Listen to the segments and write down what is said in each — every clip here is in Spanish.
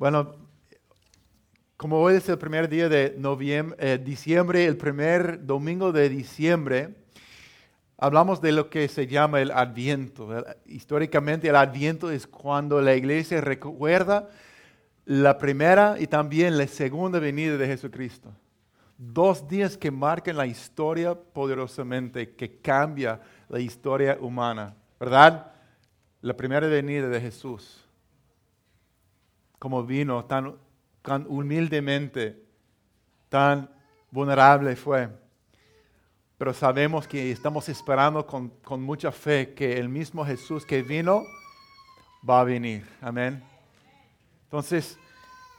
Bueno, como hoy es el primer día de noviembre, eh, diciembre, el primer domingo de diciembre, hablamos de lo que se llama el Adviento. Históricamente el Adviento es cuando la iglesia recuerda la primera y también la segunda venida de Jesucristo. Dos días que marcan la historia poderosamente, que cambia la historia humana, ¿verdad? La primera venida de Jesús, como vino tan, tan humildemente, tan vulnerable fue. Pero sabemos que estamos esperando con, mucha fe que el mismo Jesús que vino va a venir. Amén. Entonces,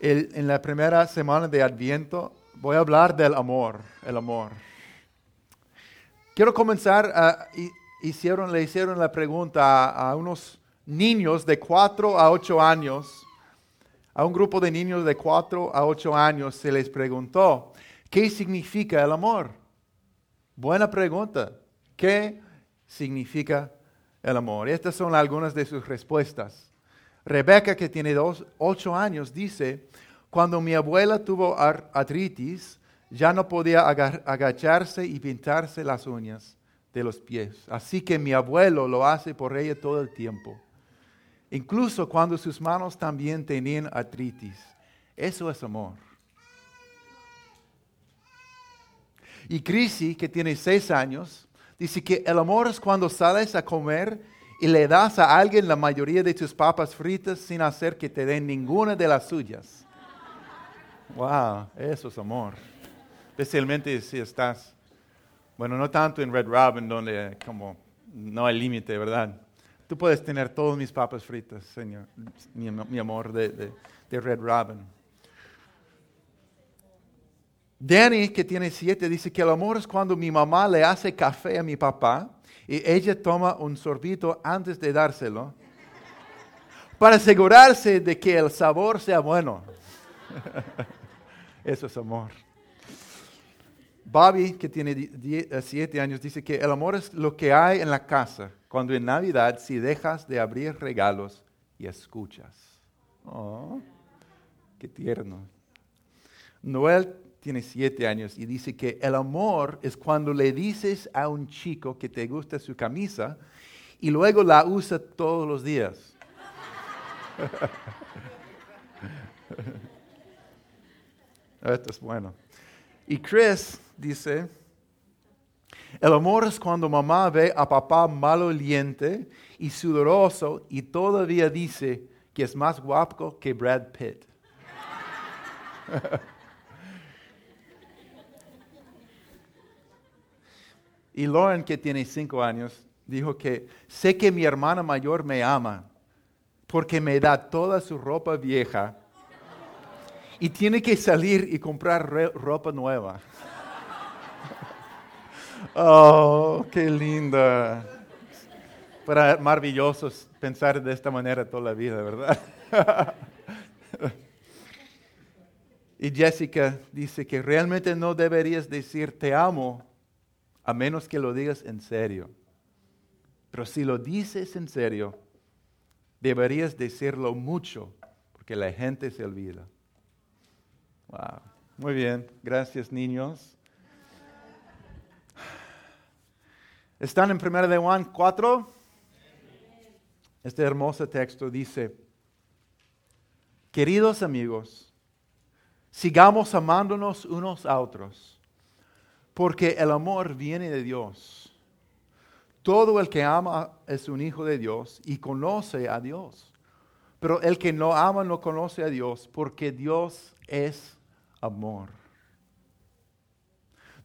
en la primera semana de Adviento voy a hablar del amor, el amor. Quiero comenzar, y- hicieron, le hicieron la pregunta a, a unos niños de 4 a 8 años, a un grupo de niños de 4 a 8 años se les preguntó, ¿qué significa el amor? Buena pregunta. ¿Qué significa el amor? Estas son algunas de sus respuestas. Rebeca, que tiene dos, ocho años, dice, cuando mi abuela tuvo ar- artritis, ya no podía aga- agacharse y pintarse las uñas de los pies. Así que mi abuelo lo hace por ella todo el tiempo. Incluso cuando sus manos también tenían artritis. Eso es amor. Y Crisi, que tiene seis años, dice que el amor es cuando sales a comer y le das a alguien la mayoría de tus papas fritas sin hacer que te den ninguna de las suyas. Wow, eso es amor. Especialmente si estás, bueno, no tanto en Red Robin, donde como no hay límite, ¿verdad? Tú puedes tener todas mis papas fritas, Señor, mi, amor de, de- de Red Robin. Danny, que tiene siete, dice que el amor es cuando mi mamá le hace café a mi papá y ella toma un sorbito antes de dárselo para asegurarse de que el sabor sea bueno. Eso es amor. Bobby, que tiene eh, siete años, dice que el amor es lo que hay en la casa cuando en Navidad si dejas de abrir regalos y escuchas. Oh, qué tierno. Noel tiene siete años y dice que el amor es cuando le dices a un chico que te gusta su camisa y luego la usa todos los días. Esto es bueno. Y Chris dice, el amor es cuando mamá ve a papá maloliente y sudoroso y todavía dice que es más guapo que Brad Pitt. Y Lauren, que tiene cinco años, dijo que sé que mi hermana mayor me ama porque me da toda su ropa vieja y tiene que salir y comprar ropa nueva. Oh, qué linda. Para maravilloso pensar de esta manera toda la vida, ¿verdad? y Jessica dice que realmente no deberías decir te amo a menos que lo digas en serio. Pero si lo dices en serio, deberías decirlo mucho, porque la gente se olvida. Wow. Muy bien, gracias niños. ¿Están en 1 de Juan 4? Este hermoso texto dice, queridos amigos, sigamos amándonos unos a otros, porque el amor viene de Dios. Todo el que ama es un hijo de Dios y conoce a Dios. Pero el que no ama no conoce a Dios, porque Dios es amor.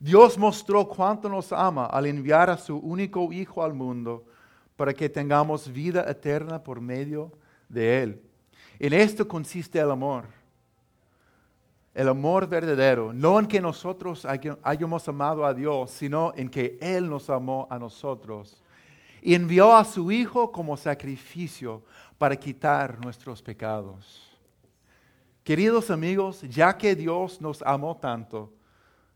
Dios mostró cuánto nos ama al enviar a su único Hijo al mundo para que tengamos vida eterna por medio de Él. En esto consiste el amor. El amor verdadero, no en que nosotros hay- hayamos amado a Dios, sino en que Él nos amó a nosotros y envió a su Hijo como sacrificio para quitar nuestros pecados. Queridos amigos, ya que Dios nos amó tanto,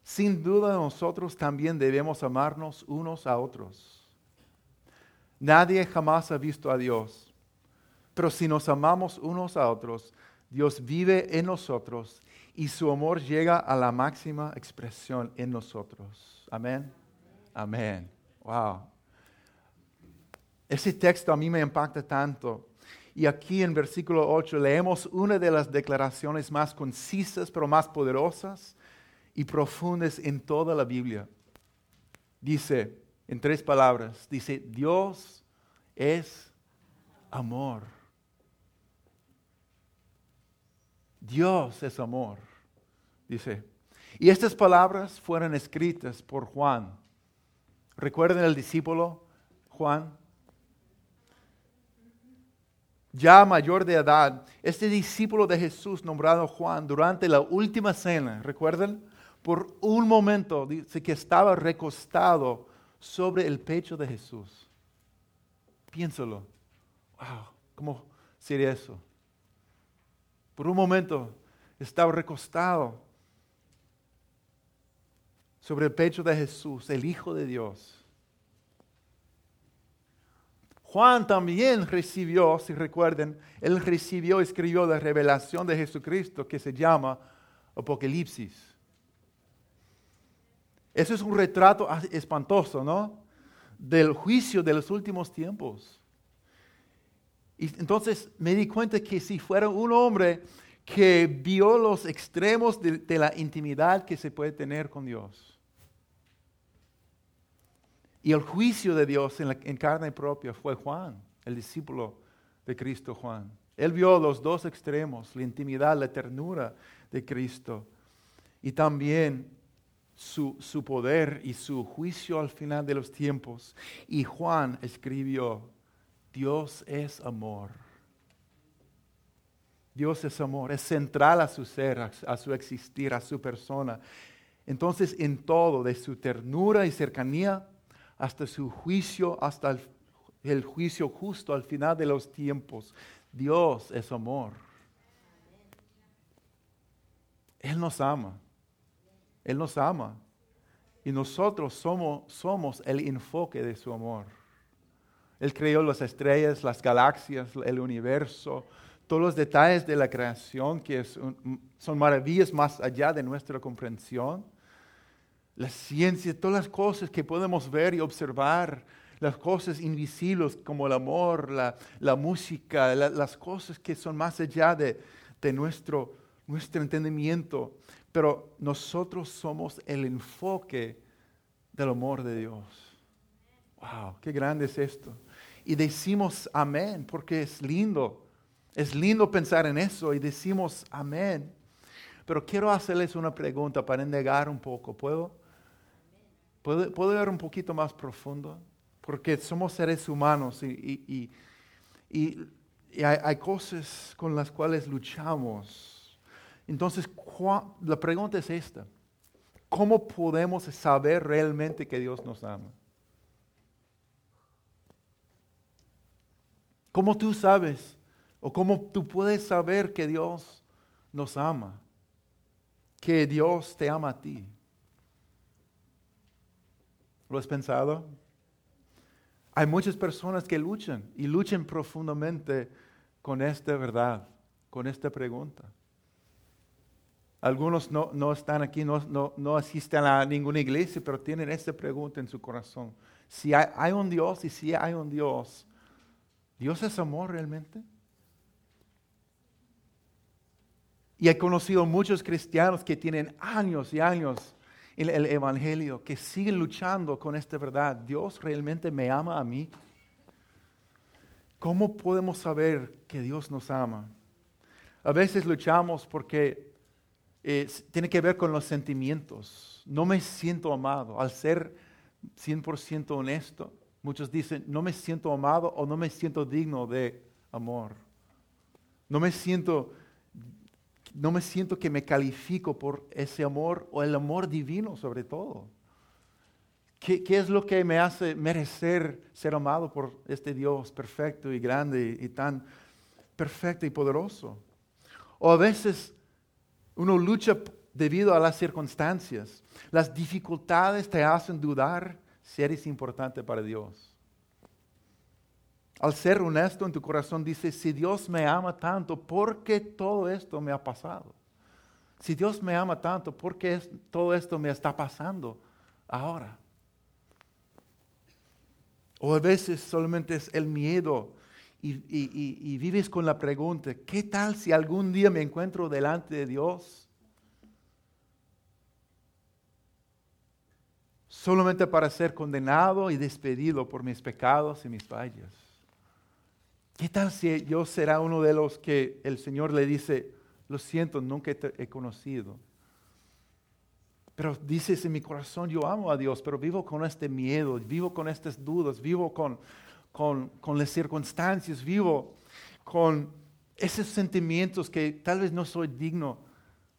sin duda nosotros también debemos amarnos unos a otros. Nadie jamás ha visto a Dios, pero si nos amamos unos a otros, Dios vive en nosotros y su amor llega a la máxima expresión en nosotros. Amén. Amén. Wow. Ese texto a mí me impacta tanto. Y aquí en versículo 8 leemos una de las declaraciones más concisas, pero más poderosas y profundas en toda la Biblia. Dice, en tres palabras, dice, Dios es amor. Dios es amor, dice. Y estas palabras fueron escritas por Juan. ¿Recuerden el discípulo Juan? Ya mayor de edad, este discípulo de Jesús nombrado Juan durante la última cena, ¿recuerdan? Por un momento dice que estaba recostado sobre el pecho de Jesús. Piénsalo. Wow, ¿cómo sería eso? Por un momento estaba recostado sobre el pecho de Jesús, el Hijo de Dios. Juan también recibió, si recuerden, él recibió, escribió la revelación de Jesucristo que se llama Apocalipsis. Eso es un retrato espantoso, ¿no? Del juicio de los últimos tiempos. Y entonces me di cuenta que si fuera un hombre que vio los extremos de, la intimidad que se puede tener con Dios. Y el juicio de Dios en, en carne propia fue Juan, el discípulo de Cristo Juan. Él vio los dos extremos, la intimidad, la ternura de Cristo y también su, su, poder y su juicio al final de los tiempos. Y Juan escribió, Dios es amor. Dios es amor, es central a su ser, a, su existir, a su persona. Entonces, en todo, de su ternura y cercanía hasta su juicio, hasta el, juicio justo al final de los tiempos, Dios es amor. Él nos ama. Él nos ama. Y nosotros somos, somos el enfoque de su amor. Él creó las estrellas, las galaxias, el universo, todos los detalles de la creación que son maravillas más allá de nuestra comprensión. La ciencia, todas las cosas que podemos ver y observar, las cosas invisibles como el amor, la, música, las cosas que son más allá de, nuestro, nuestro entendimiento. Pero nosotros somos el enfoque del amor de Dios. ¡Wow! ¡Qué grande es esto! y decimos amén porque es lindo. Es lindo pensar en eso y decimos amén. Pero quiero hacerles una pregunta para negar un poco. ¿Puedo? ¿Puedo, ¿Puedo ir un poquito más profundo? Porque somos seres humanos y, y, hay, hay, cosas con las cuales luchamos. Entonces, la pregunta es esta. ¿Cómo podemos saber realmente que Dios nos ama? ¿Cómo tú sabes o cómo tú puedes saber que Dios nos ama? Que Dios te ama a ti. ¿Lo has pensado? Hay muchas personas que luchan y luchan profundamente con esta verdad, con esta pregunta. Algunos no, están aquí, no, no, asisten a ninguna iglesia, pero tienen esta pregunta en su corazón. Si hay un Dios y si hay un Dios, ¿Dios es amor realmente? Y he conocido muchos cristianos que tienen años y años en el Evangelio, que siguen luchando con esta verdad. ¿Dios realmente me ama a mí? ¿Cómo podemos saber que Dios nos ama? A veces luchamos porque eh, tiene que ver con los sentimientos. No me siento amado. Al ser 100% honesto, Muchos dicen, no me siento amado o no me siento digno de amor. No me siento, no me siento que me califico por ese amor o el amor divino sobre todo. ¿Qué, es lo que me hace merecer ser amado por este Dios perfecto y grande y tan perfecto y poderoso? O a veces uno lucha debido a las circunstancias. Las dificultades te hacen dudar si eres importante para Dios. Al ser honesto en tu corazón, dices, si Dios me ama tanto, ¿por qué todo esto me ha pasado? Si Dios me ama tanto, ¿por qué todo esto me está pasando ahora? O a veces solamente es el miedo y, vives con la pregunta, ¿qué tal si algún día me encuentro delante de Dios? Solamente para ser condenado y despedido por mis pecados y mis fallas. ¿Qué tal si yo será uno de los que el Señor le dice, lo siento, nunca he conocido? Pero dices en mi corazón, yo amo a Dios, pero vivo con este miedo, vivo con estas dudas, vivo con, con, las circunstancias, vivo con esos sentimientos que tal vez no soy digno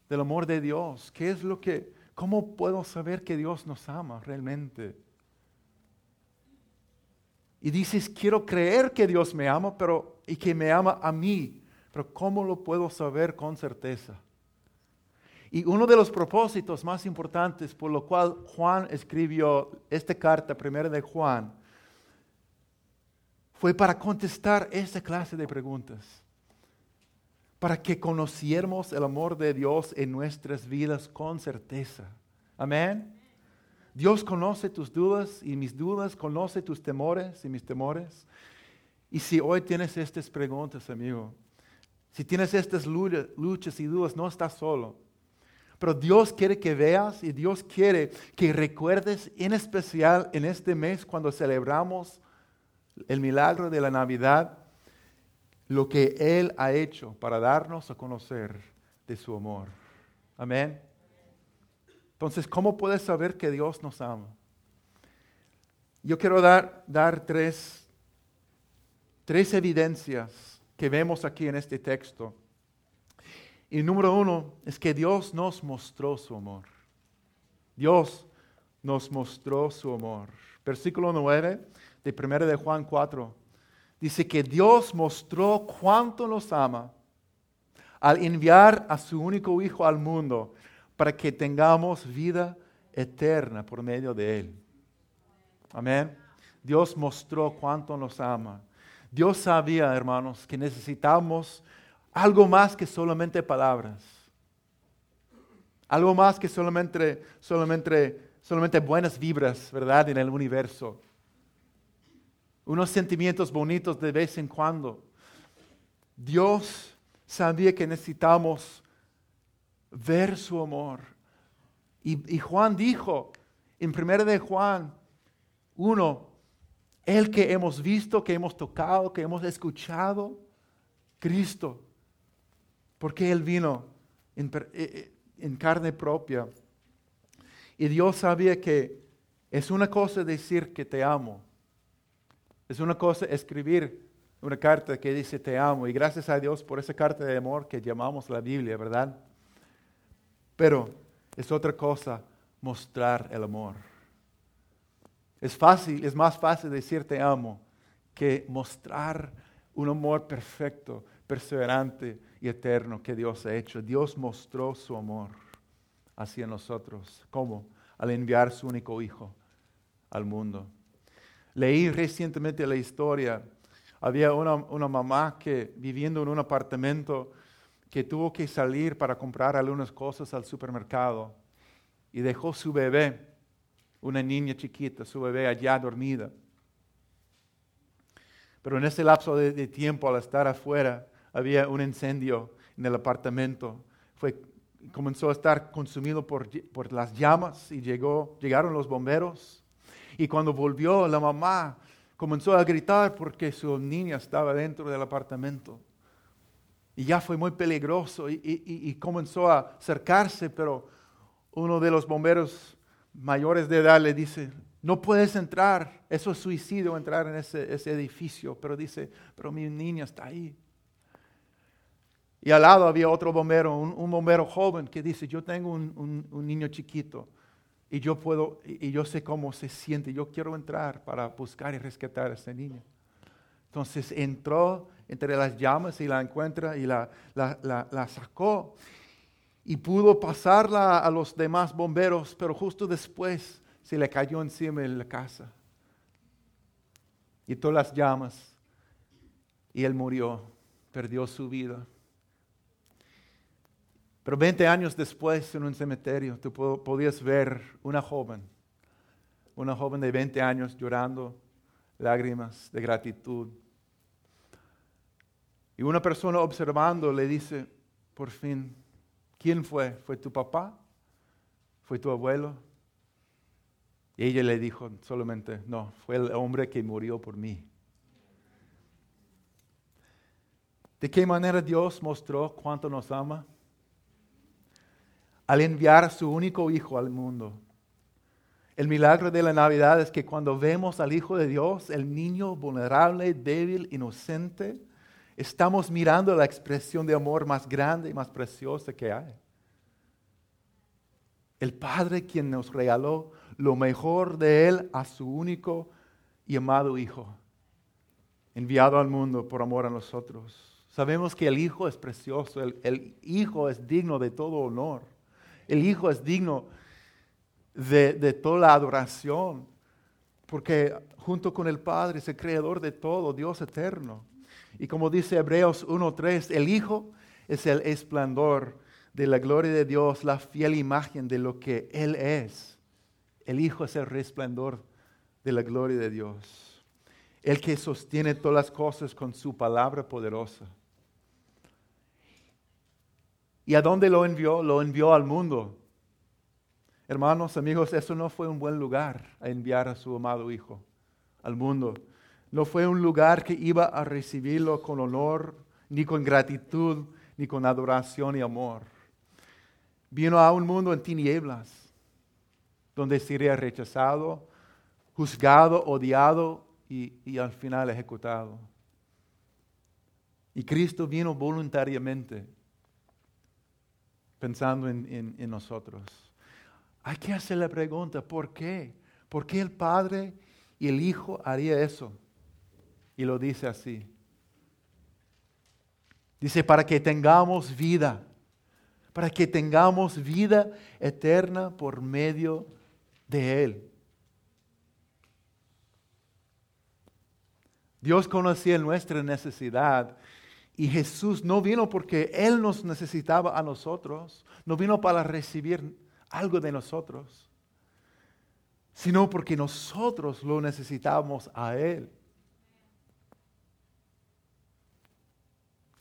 del amor de Dios. ¿Qué es lo que, cómo puedo saber que Dios nos ama realmente? Y dices, quiero creer que Dios me ama, pero y que me ama a mí, pero ¿cómo lo puedo saber con certeza? Y uno de los propósitos más importantes por lo cual Juan escribió esta carta, primera de Juan, fue para contestar esta clase de preguntas, para que conociéramos el amor de Dios en nuestras vidas con certeza. Amén. Dios conoce tus dudas y mis dudas, conoce tus temores y mis temores. Y si hoy tienes estas preguntas, amigo, si tienes estas luchas y dudas, no estás solo. Pero Dios quiere que veas y Dios quiere que recuerdes en especial en este mes cuando celebramos el milagro de la Navidad, lo que Él ha hecho para darnos a conocer de su amor. Amén. Entonces, ¿cómo puedes saber que Dios nos ama? Yo quiero dar, dar tres, tres evidencias que vemos aquí en este texto. Y número uno es que Dios nos mostró su amor. Dios nos mostró su amor. Versículo 9 de 1 de Juan 4, dice que Dios mostró cuánto nos ama al enviar a su único Hijo al mundo para que tengamos vida eterna por medio de Él. Amén. Dios mostró cuánto nos ama. Dios sabía, hermanos, que necesitamos algo más que solamente palabras. Algo más que solamente, solamente, solamente buenas vibras, ¿verdad? En el universo unos sentimientos bonitos de vez en cuando. Dios sabía que necesitamos ver su amor. Y, Juan dijo en 1 de Juan 1, el que hemos visto, que hemos tocado, que hemos escuchado, Cristo, porque Él vino en, eh, eh, en carne propia. Y Dios sabía que es una cosa decir que te amo, es una cosa escribir una carta que dice te amo y gracias a Dios por esa carta de amor que llamamos la Biblia, ¿verdad? Pero es otra cosa mostrar el amor. Es fácil, es más fácil decir te amo que mostrar un amor perfecto, perseverante y eterno que Dios ha hecho. Dios mostró su amor hacia nosotros. ¿Cómo? Al enviar su único Hijo al mundo. Leí recientemente la historia. Había una, mamá que viviendo en un apartamento que tuvo que salir para comprar algunas cosas al supermercado y dejó su bebé, una niña chiquita, su bebé allá dormida. Pero en ese lapso de, tiempo, al estar afuera, había un incendio en el apartamento. Fue, comenzó a estar consumido por, por las llamas y llegó, llegaron los bomberos y cuando volvió, la mamá comenzó a gritar porque su niña estaba dentro del apartamento. Y ya fue muy peligroso y, comenzó a acercarse, pero uno de los bomberos mayores de edad le dice, no puedes entrar, eso es suicidio entrar en ese, edificio, pero dice, pero mi niña está ahí. Y al lado había otro bombero, un, bombero joven que dice, yo tengo un niño chiquito y yo puedo, y yo sé cómo se siente. Yo quiero entrar para buscar y rescatar a ese niño. Entonces entró entre las llamas y la encuentra y la, la, sacó. Y pudo pasarla a los demás bomberos, pero justo después se le cayó encima en la casa. Y todas las llamas Y él murió, perdió su vida. Pero 20 años después, en un cementerio, tú podías ver una joven, una joven de 20 años llorando lágrimas de gratitud. Y una persona observando le dice, por fin, ¿quién fue? ¿Fue tu papá? ¿Fue tu abuelo? Y ella le dijo solamente, no, fue el hombre que murió por mí. ¿De qué manera Dios mostró cuánto nos ama? Al enviar a su único hijo al mundo. El milagro de la Navidad es que cuando vemos al Hijo de Dios, el niño vulnerable, débil, inocente, estamos mirando la expresión de amor más grande y más preciosa que hay. El Padre quien nos regaló lo mejor de Él a su único y amado Hijo, enviado al mundo por amor a nosotros. Sabemos que el Hijo es precioso, el, el Hijo es digno de todo honor, el Hijo es digno de, toda la adoración, porque junto con el Padre es el creador de todo, Dios eterno. Y como dice Hebreos 1.3, el Hijo es el esplendor de la gloria de Dios, la fiel imagen de lo que Él es. El Hijo es el resplandor de la gloria de Dios. El que sostiene todas las cosas con su palabra poderosa. ¿Y a dónde lo envió? Lo envió al mundo. Hermanos, amigos, eso no fue un buen lugar a enviar a su amado Hijo al mundo. No fue un lugar que iba a recibirlo con honor, ni con gratitud, ni con adoración y amor. Vino a un mundo en tinieblas, donde sería rechazado, juzgado, odiado y, al final ejecutado. Y Cristo vino voluntariamente, pensando en, nosotros. Hay que hacer la pregunta, ¿por qué? ¿Por qué el Padre y el Hijo haría eso? Y lo dice así. Dice, para que tengamos vida, para que tengamos vida eterna por medio de Él. Dios conocía nuestra necesidad y Jesús no vino porque Él nos necesitaba a nosotros, no vino para recibir algo de nosotros, sino porque nosotros lo necesitamos a Él.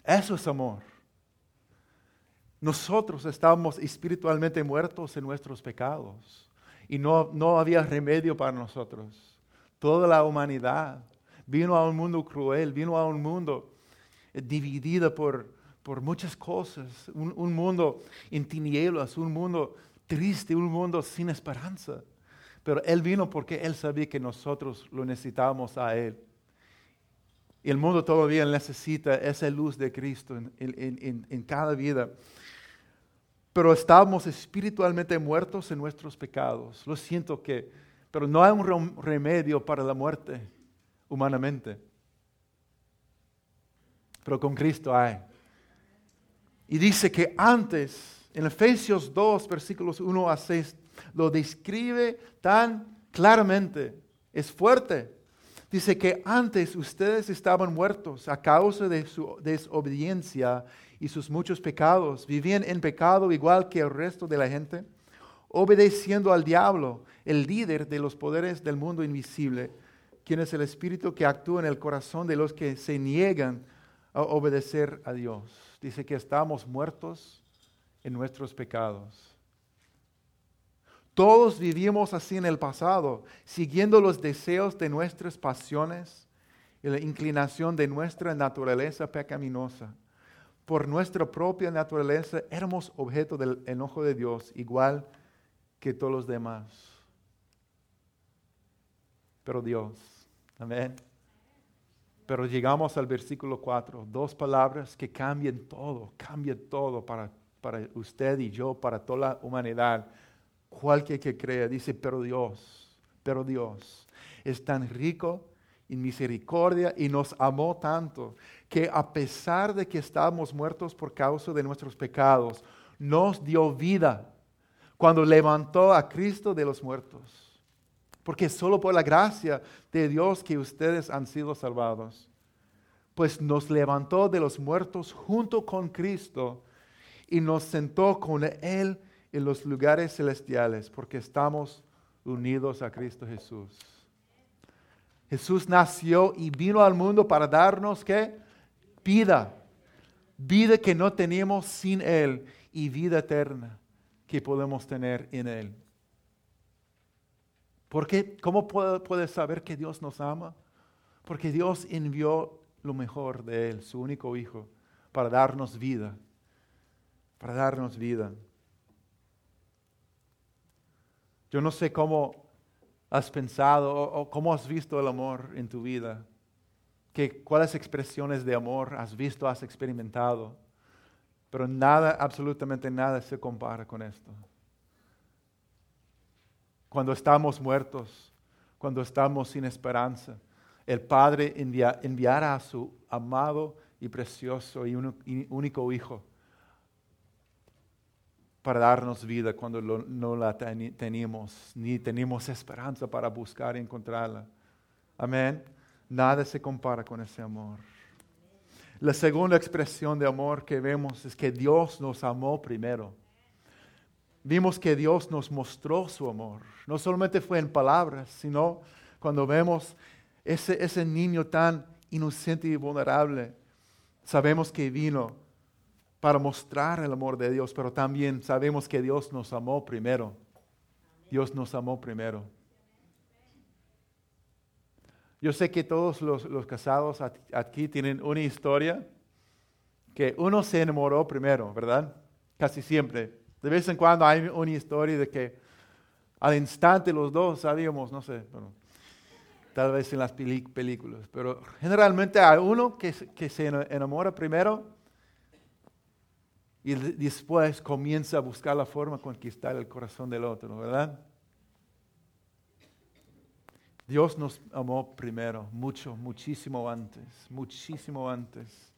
Eso es amor. Nosotros estábamos espiritualmente muertos en nuestros pecados y no, no había remedio para nosotros. Toda la humanidad vino a un mundo cruel, vino a un mundo dividido por, por muchas cosas, un, un mundo en tinieblas, un mundo triste, un mundo sin esperanza. Pero Él vino porque Él sabía que nosotros lo necesitábamos a Él. Y el mundo todavía necesita esa luz de Cristo en, en, en, cada vida. Pero estamos espiritualmente muertos en nuestros pecados. Lo siento que, pero no hay un remedio para la muerte humanamente. Pero con Cristo hay. Y dice que antes, en Efesios 2, versículos 1 a 6, lo describe tan claramente. Es fuerte. Dice que antes ustedes estaban muertos a causa de su desobediencia y sus muchos pecados. Vivían en pecado igual que el resto de la gente, obedeciendo al diablo, el líder de los poderes del mundo invisible, quien es el espíritu que actúa en el corazón de los que se niegan a obedecer a Dios. Dice que estamos muertos en nuestros pecados. Todos vivimos así en el pasado, siguiendo los deseos de nuestras pasiones y la inclinación de nuestra naturaleza pecaminosa. Por nuestra propia naturaleza éramos objeto del enojo de Dios, igual que todos los demás. Pero Dios, amén. Pero llegamos al versículo 4, dos palabras que cambian todo, cambian todo para, para usted y yo, para toda la humanidad cualquier que crea, dice, pero Dios, pero Dios es tan rico en misericordia y nos amó tanto que a pesar de que estábamos muertos por causa de nuestros pecados, nos dio vida cuando levantó a Cristo de los muertos. Porque solo por la gracia de Dios que ustedes han sido salvados. pues nos levantó de los muertos junto con Cristo y nos sentó con Él en los lugares celestiales, porque estamos unidos a Cristo Jesús. Jesús nació y vino al mundo para darnos qué? Vida. Vida que no teníamos sin Él y vida eterna que podemos tener en Él. ¿Por qué? ¿Cómo puedes saber que Dios nos ama? Porque Dios envió lo mejor de Él, su único Hijo, para darnos vida. Para darnos vida. Yo no sé cómo has pensado o, cómo has visto el amor en tu vida. Que, ¿Cuáles expresiones de amor has visto, has experimentado? Pero nada, absolutamente nada se compara con esto. Cuando estamos muertos, cuando estamos sin esperanza, el Padre enviará a su amado y precioso y único Hijo para darnos vida cuando no la teníamos, ni teníamos esperanza para buscar y encontrarla. Amén. Nada se compara con ese amor. La segunda expresión de amor que vemos es que Dios nos amó primero. Vimos que Dios nos mostró su amor. No solamente fue en palabras, sino cuando vemos ese, ese niño tan inocente y vulnerable, sabemos que vino para mostrar el amor de Dios, pero también sabemos que Dios nos amó primero. Dios nos amó primero. Yo sé que todos los, casados aquí tienen una historia que uno se enamoró primero, ¿verdad? Casi siempre. De vez en cuando hay una historia de que al instante los dos sabíamos, no sé, tal vez en las películas, pero generalmente hay uno que, que se enamora primero y después comienza a buscar la forma de conquistar el corazón del otro, ¿verdad? Dios nos amó primero, mucho, muchísimo antes, muchísimo antes.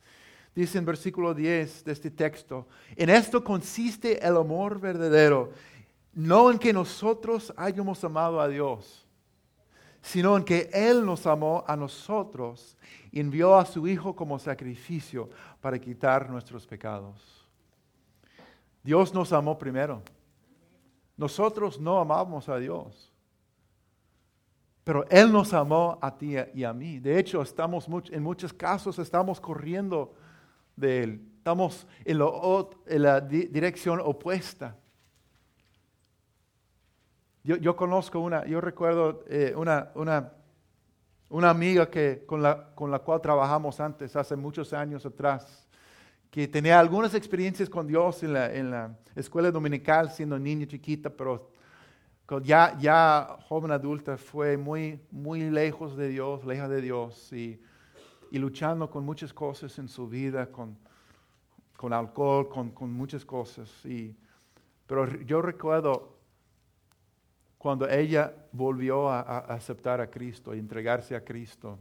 Dice en versículo 10 de este texto, en esto consiste el amor verdadero, no en que nosotros hayamos amado a Dios, sino en que Él nos amó a nosotros y envió a su Hijo como sacrificio para quitar nuestros pecados. Dios nos amó primero. Nosotros no amamos a Dios. Pero Él nos amó a ti y a mí. De hecho, estamos en muchos casos estamos corriendo de Él. Estamos en, la dirección opuesta. Yo, conozco una, yo recuerdo eh, una, una, una, amiga que, con, la, con la cual trabajamos antes, hace muchos años atrás que tenía algunas experiencias con Dios en la, escuela dominical siendo niña chiquita, pero ya, ya joven adulta fue muy, muy lejos de Dios, lejos de Dios y, luchando con muchas cosas en su vida, con, con alcohol, con, muchas cosas. Y, pero yo recuerdo cuando ella volvió a, aceptar a Cristo y entregarse a Cristo.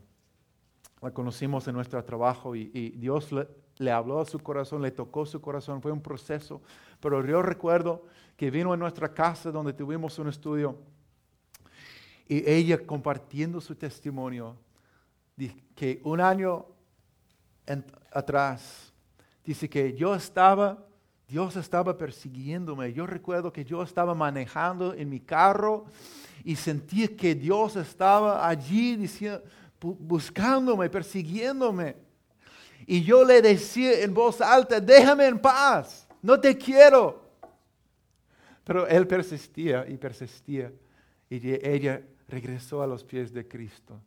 La conocimos en nuestro trabajo y, y Dios le habló a su corazón, le tocó su corazón, fue un proceso. Pero yo recuerdo que vino a nuestra casa donde tuvimos un estudio y ella compartiendo su testimonio, que un año atrás, dice que yo estaba, Dios estaba persiguiéndome. Yo recuerdo que yo estaba manejando en mi carro y sentí que Dios estaba allí diciendo, buscándome, persiguiéndome. Y yo le decía en voz alta, déjame en paz, no te quiero. Pero él persistía y persistía. Y ella regresó a los pies de Cristo.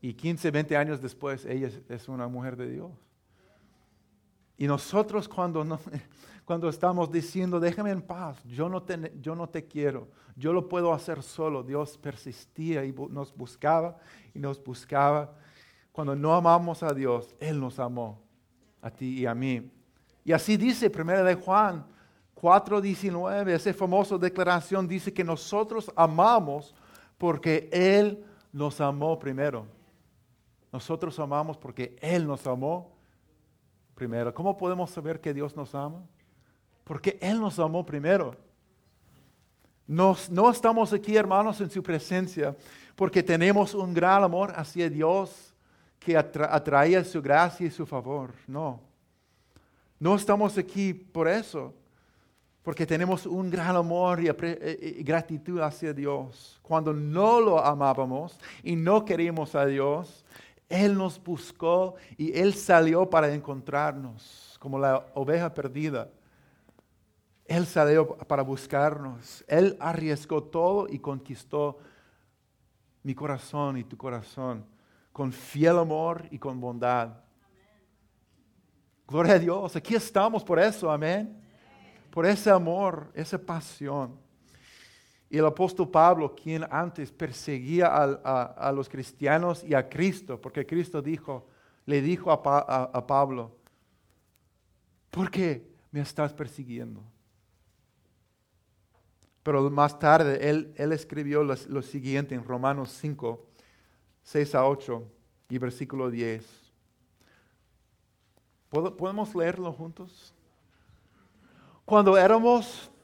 Y 15, 20 años después, ella es una mujer de Dios. Y nosotros cuando, cuando estamos diciendo, déjame en paz, yo no, te, yo no te quiero, yo lo puedo hacer solo, Dios persistía y nos buscaba y nos buscaba cuando no amamos a Dios, Él nos amó a ti y a mí. Y así dice 1 de Juan 4:19, esa famosa declaración dice que nosotros amamos porque Él nos amó primero. Nosotros amamos porque Él nos amó primero. ¿Cómo podemos saber que Dios nos ama? Porque Él nos amó primero. Nos, no estamos aquí, hermanos, en su presencia porque tenemos un gran amor hacia Dios que atraía su gracia y su favor. No. No estamos aquí por eso, porque tenemos un gran amor y, gratitud hacia Dios. Cuando no lo amábamos y no queríamos a Dios, Él nos buscó y Él salió para encontrarnos, como la oveja perdida. Él salió para buscarnos. Él arriesgó todo y conquistó mi corazón y tu corazón con fiel amor y con bondad. Gloria a Dios, aquí estamos por eso, amén. Por ese amor, esa pasión. Y el apóstol Pablo, quien antes perseguía a, los cristianos y a Cristo, porque Cristo dijo, le dijo a, Pablo, ¿por qué me estás persiguiendo? Pero más tarde él, escribió lo, siguiente en Romanos 5, 6 a 8 y versículo 10. ¿Podemos leerlo juntos? Cuando éramos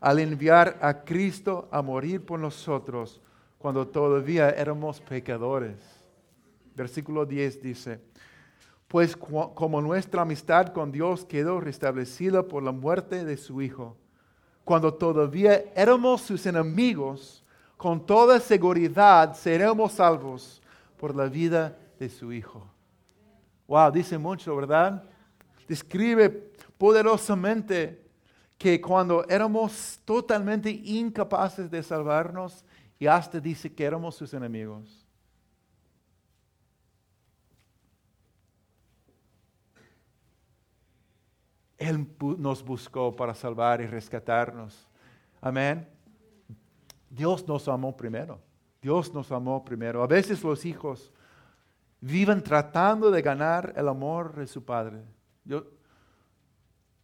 al enviar a Cristo a morir por nosotros cuando todavía éramos pecadores. Versículo 10 dice, pues como nuestra amistad con Dios quedó restablecida por la muerte de su Hijo, cuando todavía éramos sus enemigos, con toda seguridad seremos salvos por la vida de su Hijo. Wow, dice mucho, ¿verdad? Describe poderosamente que cuando éramos totalmente incapaces de salvarnos, y hasta dice que éramos sus enemigos. Él nos buscó para salvar y rescatarnos. Amén. Dios nos amó primero. Dios nos amó primero. A veces los hijos viven tratando de ganar el amor de su padre. Yo,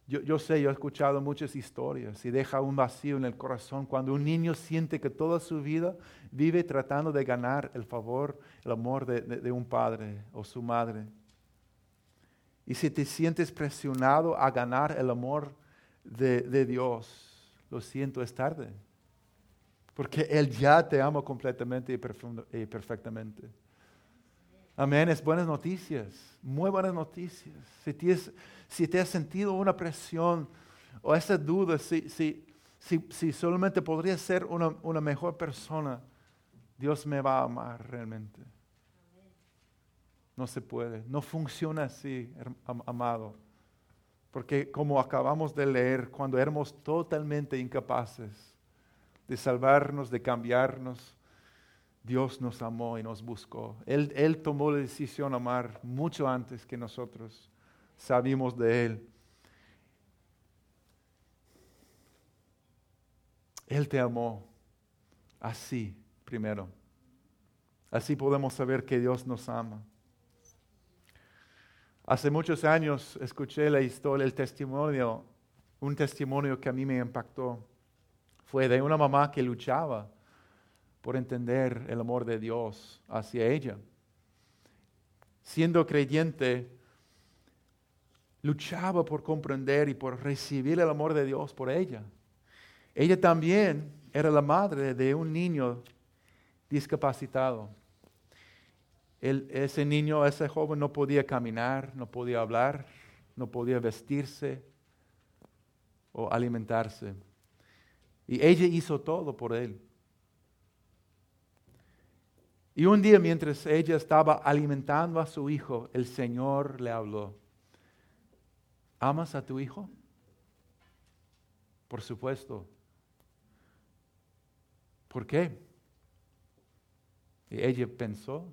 yo, sé, yo he escuchado muchas historias y deja un vacío en el corazón cuando un niño siente que toda su vida vive tratando de ganar el favor, el amor de, un padre o su madre. Y si te sientes presionado a ganar el amor de, de Dios, lo siento, es tarde porque Él ya te ama completamente y, perfectamente. Amén, es buenas noticias, muy buenas noticias. Si, te has sentido una presión o esa duda, si solamente podría ser una, una, mejor persona, Dios me va a amar realmente. No se puede, no funciona así, amado. Porque como acabamos de leer, cuando éramos totalmente incapaces, de salvarnos, de cambiarnos. Dios nos amó y nos buscó. Él, tomó la decisión de amar mucho antes que nosotros sabíamos de Él. Él te amó así primero. Así podemos saber que Dios nos ama. Hace muchos años escuché la historia, el testimonio, un testimonio que a mí me impactó fue de una mamá que luchaba por entender el amor de Dios hacia ella. Siendo creyente, luchaba por comprender y por recibir el amor de Dios por ella. Ella también era la madre de un niño discapacitado. ese niño, ese joven no podía caminar, no podía hablar, no podía vestirse o alimentarse. Y ella hizo todo por él. Y un día mientras ella estaba alimentando a su hijo, el Señor le habló. ¿Amas a tu hijo? Por supuesto. ¿Por qué? Y ella pensó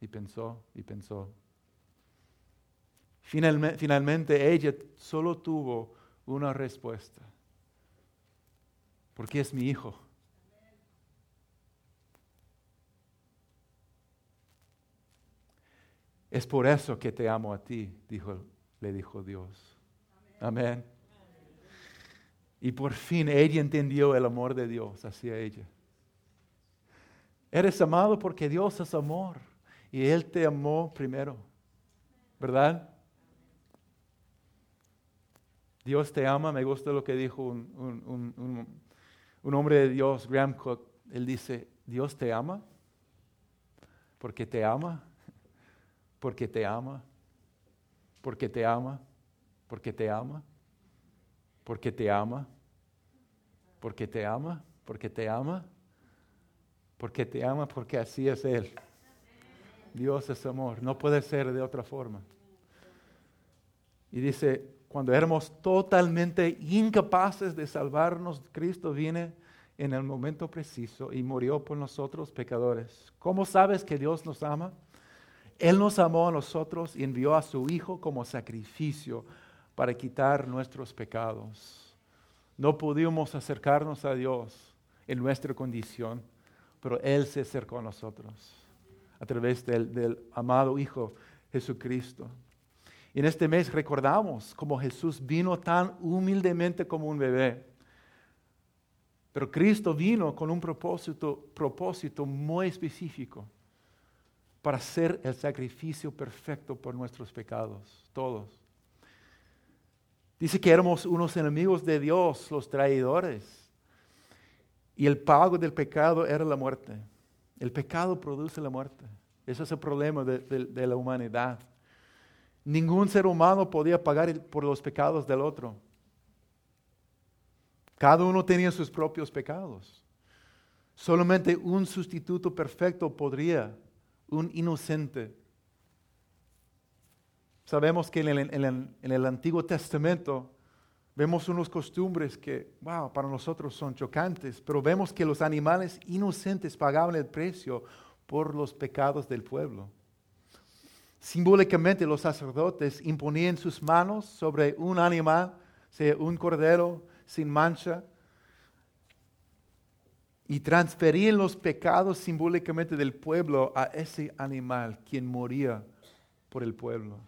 y pensó y pensó. finalmente ella solo tuvo una respuesta porque es mi hijo. Es por eso que te amo a ti, dijo, le dijo Dios. Amén. Y por fin ella entendió el amor de Dios hacia ella. Eres amado porque Dios es amor y Él te amó primero, ¿verdad? Dios te ama, me gusta lo que dijo un, hombre de Dios, Graham Cook. Él dice, Dios te ama porque te ama, porque te ama, porque te ama, porque te ama, porque te ama, porque te ama, porque te ama, porque te ama, porque así es Él. Dios es amor, no puede ser de otra forma. Y dice, cuando éramos totalmente incapaces de salvarnos, Cristo viene en el momento preciso y murió por nosotros pecadores. ¿Cómo sabes que Dios nos ama? Él nos amó a nosotros y envió a su Hijo como sacrificio para quitar nuestros pecados. No pudimos acercarnos a Dios en nuestra condición, pero Él se acercó a nosotros a través del, amado Hijo Jesucristo. En este mes recordamos cómo Jesús vino tan humildemente como un bebé. Pero Cristo vino con un propósito muy específico para hacer el sacrificio perfecto por nuestros pecados, todos. Dice que éramos unos enemigos de Dios, los traidores. Y el pago del pecado era la muerte. El pecado produce la muerte. Ese es el problema de la humanidad. Ningún ser humano podía pagar por los pecados del otro. Cada uno tenía sus propios pecados. Solamente un sustituto perfecto podría, un inocente. Sabemos que en el, Antiguo Testamento vemos unos costumbres que, wow, para nosotros son chocantes, pero vemos que los animales inocentes pagaban el precio por los pecados del pueblo. Simbólicamente los sacerdotes imponían sus manos sobre un animal, sea un cordero sin mancha, y transferían los pecados simbólicamente del pueblo a ese animal, quien moría por el pueblo,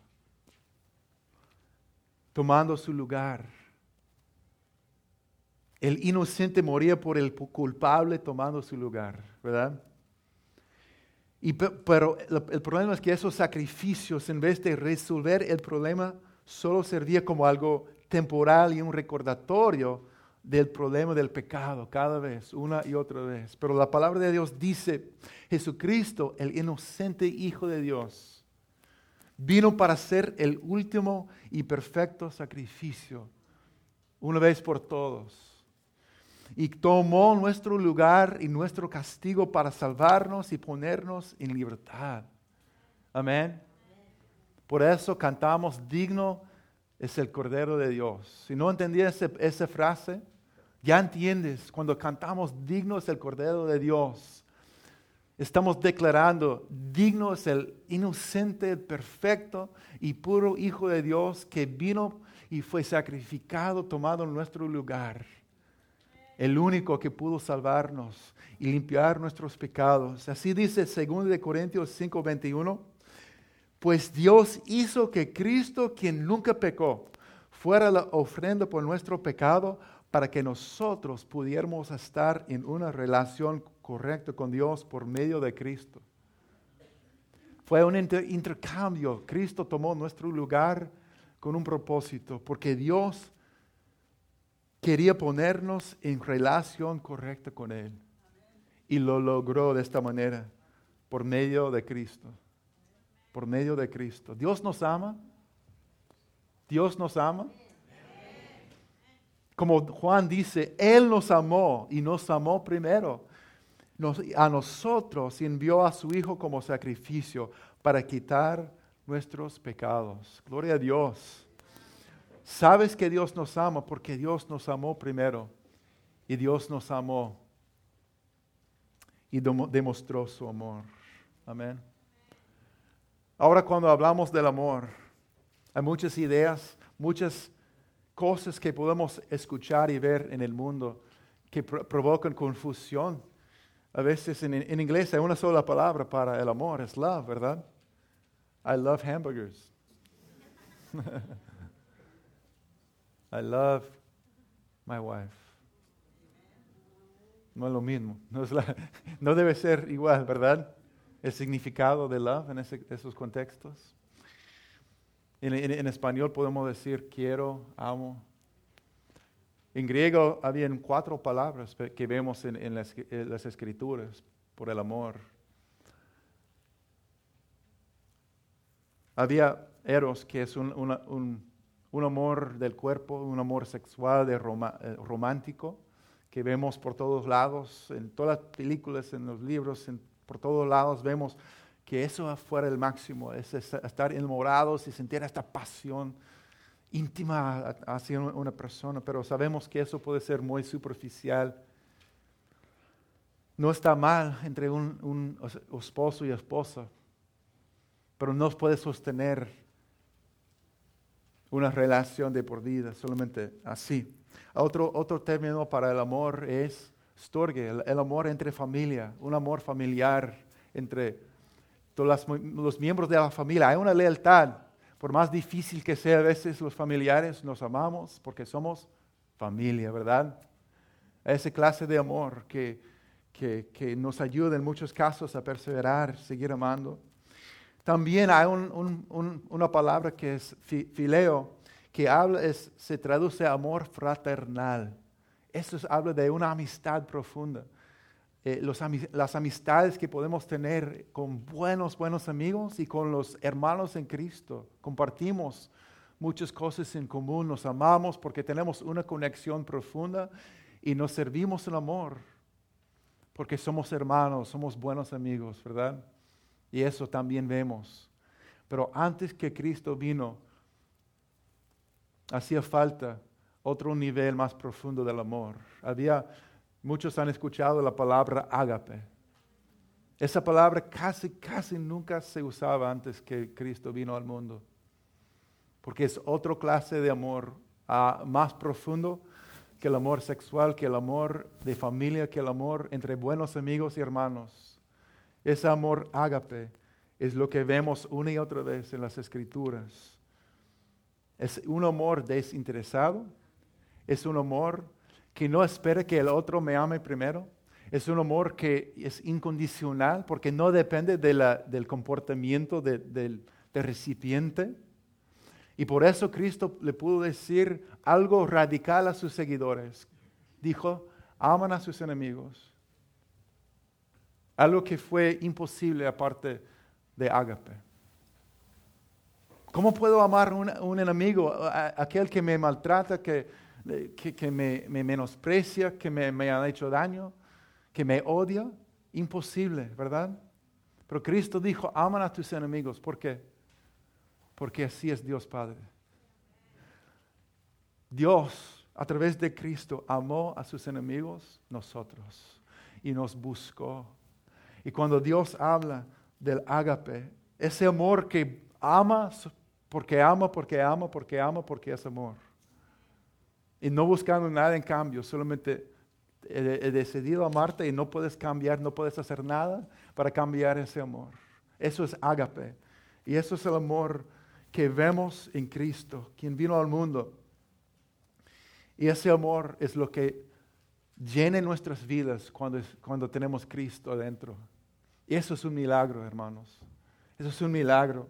tomando su lugar. El inocente moría por el culpable tomando su lugar, ¿verdad? pero el problema es que esos sacrificios, en vez de resolver el problema, solo servían como algo temporal y un recordatorio del problema del pecado cada vez, una y otra vez. Pero la palabra de Dios dice, Jesucristo, el inocente Hijo de Dios, vino para ser el último y perfecto sacrificio, una vez por todos y tomó nuestro lugar y nuestro castigo para salvarnos y ponernos en libertad. Amén. Por eso cantamos, digno es el Cordero de Dios. Si no entendías esa frase, ya entiendes, cuando cantamos, digno es el Cordero de Dios, estamos declarando, digno es el inocente, perfecto y puro Hijo de Dios que vino y fue sacrificado, tomado en nuestro lugar el único que pudo salvarnos y limpiar nuestros pecados. Así dice 2 Corintios 5:21, pues Dios hizo que Cristo, quien nunca pecó, fuera la ofrenda por nuestro pecado para que nosotros pudiéramos estar en una relación correcta con Dios por medio de Cristo. Fue un intercambio. Cristo tomó nuestro lugar con un propósito, porque Dios quería ponernos en relación correcta con Él. Y lo logró de esta manera, por medio de Cristo. Por medio de Cristo. Dios nos ama. Dios nos ama. Como Juan dice, Él nos amó y nos amó primero. a nosotros envió a su Hijo como sacrificio para quitar nuestros pecados. Gloria a Dios. Sabes que Dios nos ama porque Dios nos amó primero y Dios nos amó y demostró su amor. Amén. Ahora cuando hablamos del amor, hay muchas ideas, muchas cosas que podemos escuchar y ver en el mundo que provocan confusión. A veces en, inglés hay una sola palabra para el amor, es love, ¿verdad? I love hamburgers. I love my wife. No es lo mismo. No debe ser igual, ¿verdad? El significado de love en esos contextos. En, español podemos decir quiero, amo. En griego habían cuatro palabras que vemos en, las, escrituras por el amor. Había eros, que es un, amor del cuerpo, un amor sexual, de eh, romántico, que vemos por todos lados, en todas las películas, en los libros, en- por todos lados vemos que eso fuera el máximo, es es estar enamorados y sentir esta pasión íntima hacia una persona, pero sabemos que eso puede ser muy superficial. No está mal entre un, un esposo y esposa, pero no puede sostener una relación de por vida, solamente así. Otro, otro término para el amor es storge, el, amor entre familia, un amor familiar entre todos los miembros de la familia. Hay una lealtad, por más difícil que sea a veces los familiares, nos amamos porque somos familia, ¿verdad? Esa clase de amor que, que, que nos ayuda en muchos casos a perseverar, seguir amando. También hay un- un- un- una palabra que es fi- fileo, que habla, es, se traduce a amor fraternal. Eso es- habla de una amistad profunda. Eh, los las amistades que podemos tener con buenos, buenos amigos y con los hermanos en Cristo. Compartimos muchas cosas en común, nos amamos porque tenemos una conexión profunda y nos servimos en amor porque somos hermanos, somos buenos amigos, ¿verdad? Y eso también vemos. Pero antes que Cristo vino, hacía falta otro nivel más profundo del amor. Había, muchos han escuchado la palabra ágape. Esa palabra casi, casi nunca se usaba antes que Cristo vino al mundo. Porque es otra clase de amor ah, más profundo que el amor sexual, que el amor de familia, que el amor entre buenos amigos y hermanos. Ese amor ágape es lo que vemos una y otra vez en las escrituras. Es un amor desinteresado, es un amor que no espera que el otro me ame primero, es un amor que es incondicional porque no depende del comportamiento de- del, recipiente. Y por eso Cristo le pudo decir algo radical a sus seguidores. Dijo, aman a sus enemigos. Algo que fue imposible aparte de ágape. ¿Cómo puedo amar a un, a un enemigo, a- a aquel que me maltrata, que, que- me, me menosprecia, que me, me ha hecho daño, que me odia? Imposible, ¿verdad? Pero Cristo dijo, aman a tus enemigos. ¿Por qué? Porque así es Dios Padre. Dios, a través de Cristo, amó a sus enemigos, nosotros, y nos buscó. Y cuando Dios habla del ágape, ese amor que ama porque ama, porque ama, porque ama, porque es amor. Y no buscando nada en cambio, solamente he, decidido amarte y no puedes cambiar, no puedes hacer nada para cambiar ese amor. Eso es ágape. Y eso es el amor que vemos en Cristo, quien vino al mundo. Y ese amor es lo que llena nuestras vidas cuando, cuando tenemos Cristo adentro. Y eso es un milagro, hermanos. Eso es un milagro.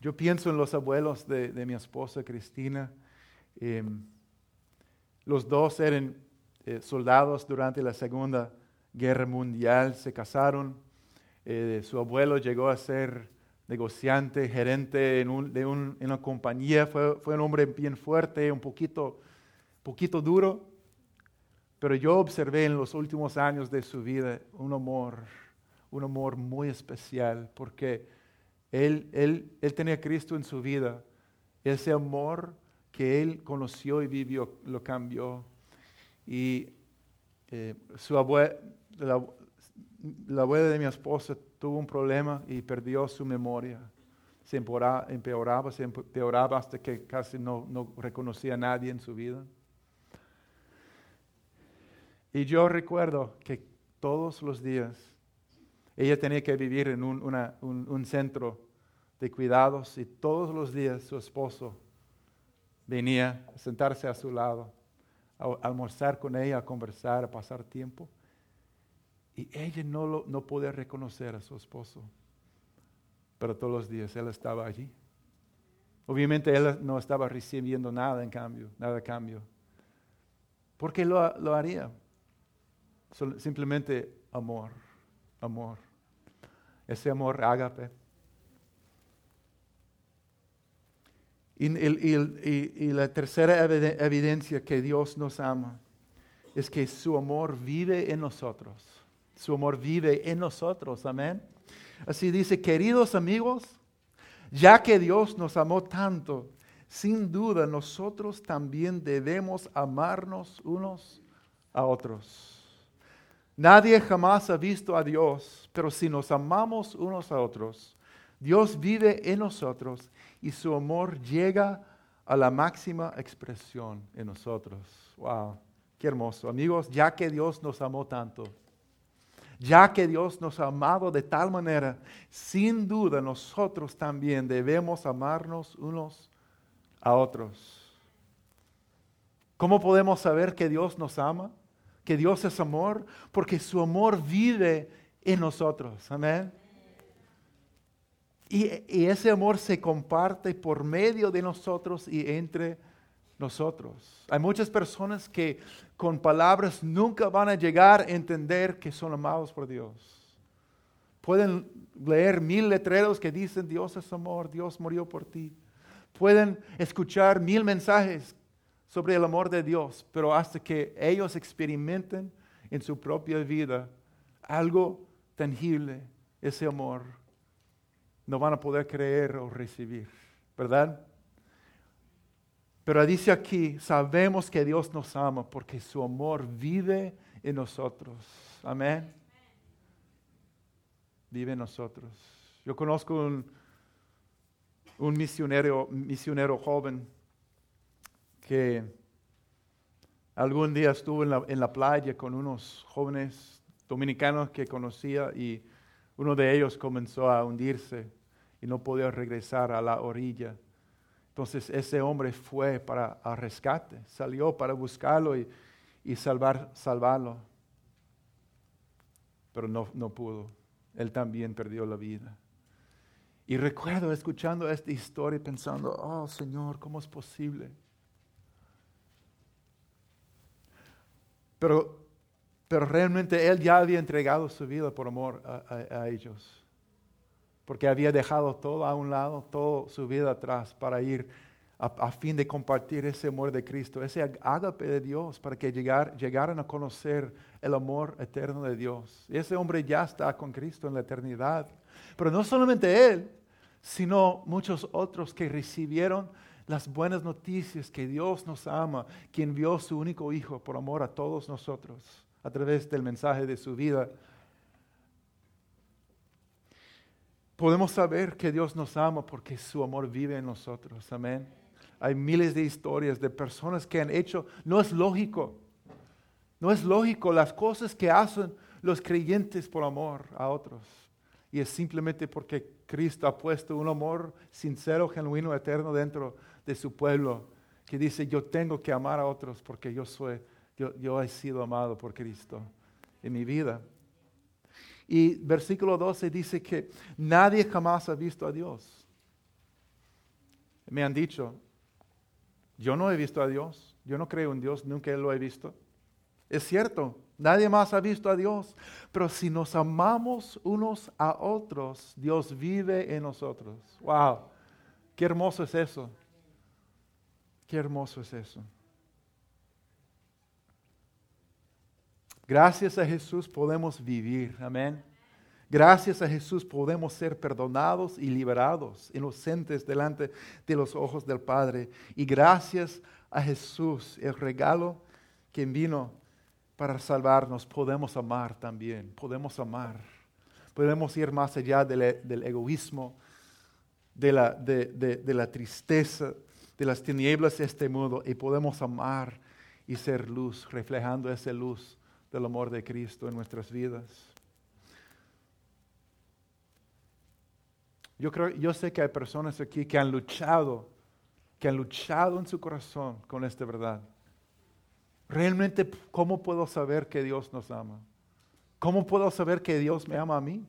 Yo pienso en los abuelos de, de mi esposa Cristina. Em, los dos eran eh, soldados durante la Segunda Guerra Mundial, se casaron. Eh, su abuelo llegó a ser negociante, gerente en, una compañía. Fue, fue un hombre bien fuerte, un poquito, poquito duro. Pero yo observé en los últimos años de su vida un amor, un amor muy especial, porque él, él, él tenía a Cristo en su vida. Ese amor que él conoció y vivió lo cambió. Y eh, su abue- la, la abuela de mi esposa tuvo un problema y perdió su memoria. Se empeoraba, se empeoraba hasta que casi no, no reconocía a nadie en su vida. Y yo recuerdo que todos los días ella tenía que vivir en un centro de cuidados y todos los días su esposo venía a sentarse a su lado, a almorzar con ella, a conversar, a pasar tiempo. Y ella no, lo, no podía reconocer a su esposo, pero todos los días él estaba allí. Obviamente él no estaba recibiendo nada en cambio, nada a cambio. ¿Por qué lo, lo haría? Simplemente amor, amor. Ese amor ágape. Y, la tercera evidencia que Dios nos ama es que su amor vive en nosotros. Su amor vive en nosotros, amén. Así dice, queridos amigos, ya que Dios nos amó tanto, sin duda nosotros también debemos amarnos unos a otros. Nadie jamás ha visto a Dios, pero si nos amamos unos a otros, Dios vive en nosotros y su amor llega a la máxima expresión en nosotros. Wow, qué hermoso. Amigos, ya que Dios nos amó tanto, ya que Dios nos ha amado de tal manera, sin duda nosotros también debemos amarnos unos a otros. ¿Cómo podemos saber que Dios nos ama? Que Dios es amor, porque su amor vive en nosotros. Amén. Y, ese amor se comparte por medio de nosotros y entre nosotros. Hay muchas personas que con palabras nunca van a llegar a entender que son amados por Dios. Pueden leer mil letreros que dicen Dios es amor, Dios murió por ti. Pueden escuchar mil mensajes sobre el amor de Dios, pero hasta que ellos experimenten en su propia vida algo tangible, ese amor no van a poder creer o recibir, ¿verdad? Pero dice aquí, sabemos que Dios nos ama porque su amor vive en nosotros. Amén. Vive en nosotros. Yo conozco un, misionero, misionero joven que algún día estuvo en la playa con unos jóvenes dominicanos que conocía y uno de ellos comenzó a hundirse y no podía regresar a la orilla. Entonces ese hombre fue para rescate, salió para buscarlo y, salvar, salvarlo. Pero no, no pudo. Él también perdió la vida. Y recuerdo escuchando esta historia pensando, oh Señor, ¿cómo es posible? Pero pero realmente él ya había entregado su vida por amor a, ellos. Porque había dejado todo a un lado, toda su vida atrás para ir a, fin de compartir ese amor de Cristo, ese ágape de Dios, para que llegar, llegaran a conocer el amor eterno de Dios. Y ese hombre ya está con Cristo en la eternidad. Pero no solamente él, sino muchos otros que recibieron las buenas noticias que Dios nos ama, quien vio su único Hijo por amor a todos nosotros a través del mensaje de su vida. Podemos saber que Dios nos ama porque su amor vive en nosotros. Amén. Hay miles de historias de personas que han hecho, no es lógico, no es lógico las cosas que hacen los creyentes por amor a otros. Y es simplemente porque Cristo ha puesto un amor sincero, genuino, eterno dentro de su pueblo, que dice, yo tengo que amar a otros porque yo soy yo, he sido amado por Cristo en mi vida. Y versículo 12 dice que nadie jamás ha visto a Dios. Me han dicho, yo no he visto a Dios, yo no creo en Dios, nunca lo he visto. Es cierto, nadie más ha visto a Dios, pero si nos amamos unos a otros, Dios vive en nosotros. ¡Wow! Qué hermoso es eso. Qué hermoso es eso. Gracias a Jesús podemos vivir, amén. Gracias a Jesús podemos ser perdonados y liberados, inocentes delante de los ojos del Padre. Y gracias a Jesús, el regalo que vino para salvarnos, podemos amar también, podemos amar. Podemos ir más allá del, egoísmo, de la, de la tristeza, de las tinieblas de este mundo y podemos amar y ser luz, reflejando esa luz del amor de Cristo en nuestras vidas. Yo, creo, yo sé que hay personas aquí que han luchado, que han luchado en su corazón con esta verdad. Realmente, ¿cómo puedo saber que Dios nos ama? ¿Cómo puedo saber que Dios me ama a mí?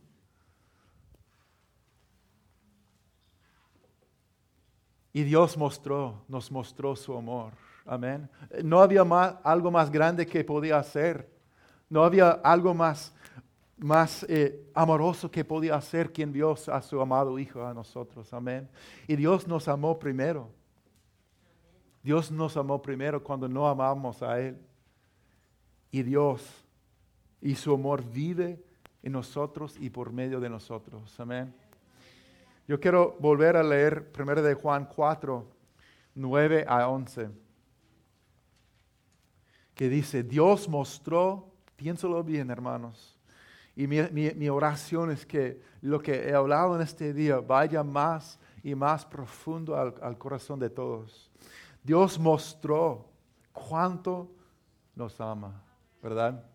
Y Dios mostró, nos mostró su amor. Amén. No había más, algo más grande que podía hacer. No había algo más, más eh, amoroso que podía hacer quien vio a su amado Hijo a nosotros. Amén. Y Dios nos amó primero. Dios nos amó primero cuando no amamos a Él. Y Dios y su amor vive en nosotros y por medio de nosotros. Amén. Yo quiero volver a leer 1 de Juan 4, 9 a 11, que dice, Dios mostró, piénsalo bien hermanos, y mi, oración es que lo que he hablado en este día vaya más y más profundo al, al corazón de todos. Dios mostró cuánto nos ama, ¿verdad?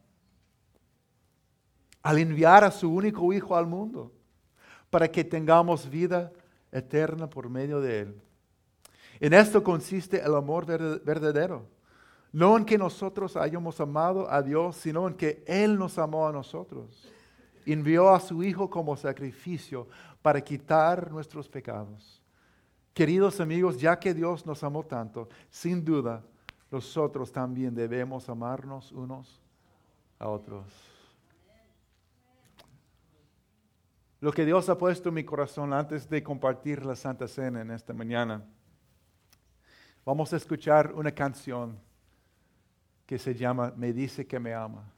Al enviar a su único Hijo al mundo para que tengamos vida eterna por medio de Él. En esto consiste el amor verdadero. No en que nosotros hayamos amado a Dios, sino en que Él nos amó a nosotros. Envió a su Hijo como sacrificio para quitar nuestros pecados. Queridos amigos, ya que Dios nos amó tanto, sin duda nosotros también debemos amarnos unos a otros. lo que Dios ha puesto en mi corazón antes de compartir la Santa Cena en esta mañana. Vamos a escuchar una canción que se llama Me dice que me ama.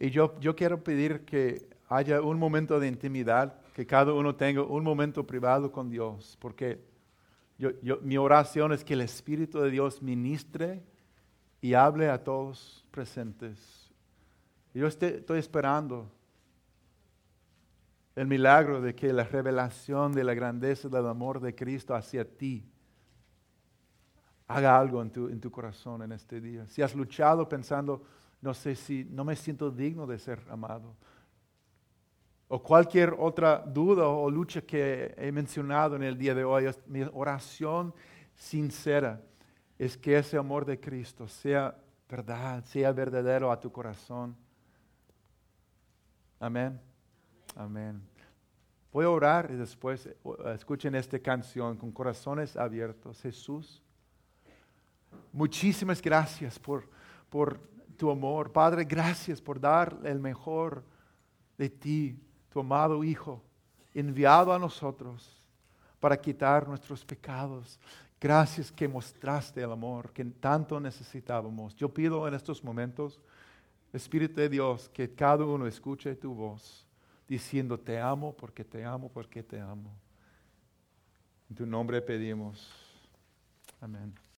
Y yo, yo quiero pedir que haya un momento de intimidad, que cada uno tenga un momento privado con Dios, porque yo, mi oración es que el Espíritu de Dios ministre y hable a todos presentes. Yo estoy esperando el milagro de que la revelación de la grandeza del amor de Cristo hacia ti haga algo en tu, en tu corazón en este día. Si has luchado pensando, no sé si no me siento digno de ser amado, o cualquier otra duda o lucha que he mencionado en el día de hoy, mi oración sincera es que ese amor de Cristo sea verdad, sea verdadero a tu corazón. Amén. Amén. Voy a orar y después eh, escuchen esta canción con corazones abiertos. Jesús, muchísimas gracias por, por tu amor. Padre, gracias por dar el mejor de ti, tu amado Hijo, enviado a nosotros para quitar nuestros pecados. Gracias que mostraste el amor que tanto necesitábamos. Yo pido en estos momentos, Espíritu de Dios, que cada uno escuche tu voz diciendo, te amo porque te amo porque te amo. En tu nombre pedimos. Amén.